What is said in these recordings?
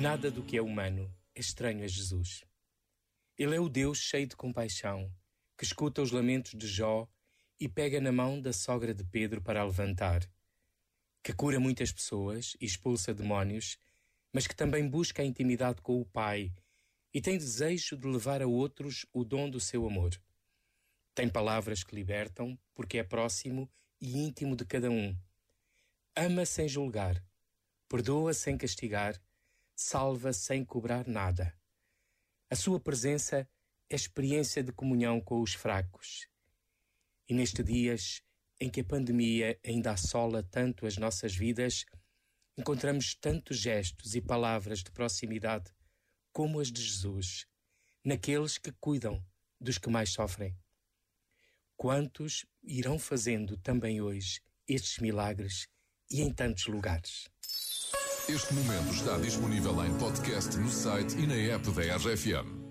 Nada do que é humano é estranho a Jesus. Ele é o Deus cheio de compaixão, que escuta os lamentos de Jó e pega na mão da sogra de Pedro para a levantar, que cura muitas pessoas e expulsa demónios, mas que também busca a intimidade com o Pai e tem desejo de levar a outros o dom do seu amor. Tem palavras que libertam, porque é próximo e íntimo de cada um. Ama sem julgar, perdoa sem castigar salva sem cobrar nada. A sua presença é experiência de comunhão com os fracos. E nestes dias em que a pandemia ainda assola tanto as nossas vidas, encontramos tantos gestos e palavras de proximidade como as de Jesus, naqueles que cuidam dos que mais sofrem. Quantos irão fazendo também hoje estes milagres e em tantos lugares? Este momento está disponível em podcast no site e na app da RFM.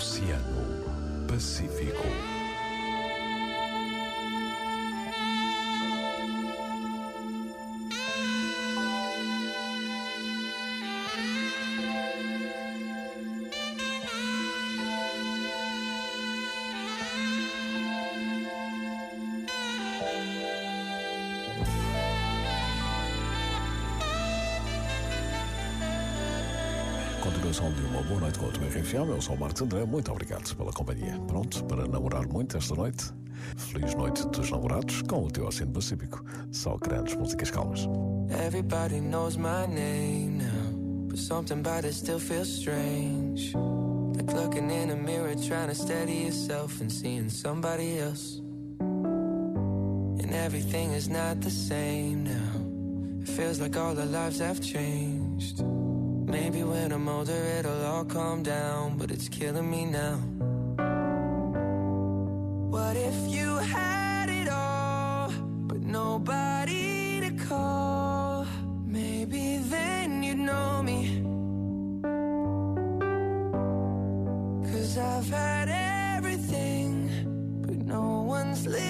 Oceano Pacífico. Continuação de uma boa noite com a tua RFM. Eu sou o Marcos André. Muito obrigado pela companhia. Pronto para namorar muito esta noite? Feliz noite dos namorados com o teu Oceano Pacífico. Só grandes músicas calmas. Everybody knows my name now. But something about it still feels strange. Like looking in a mirror, trying to steady yourself and seeing somebody else. And everything is not the same now. It feels like all our lives have changed. Maybe when I'm older it'll all calm down, but it's killing me now. What if you had it all, but nobody to call? Maybe then you'd know me. Cause I've had everything, but no one's listening,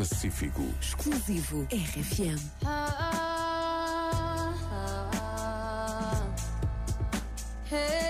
Pacífico. Exclusivo RFM. Ah, ah, ah. Hey.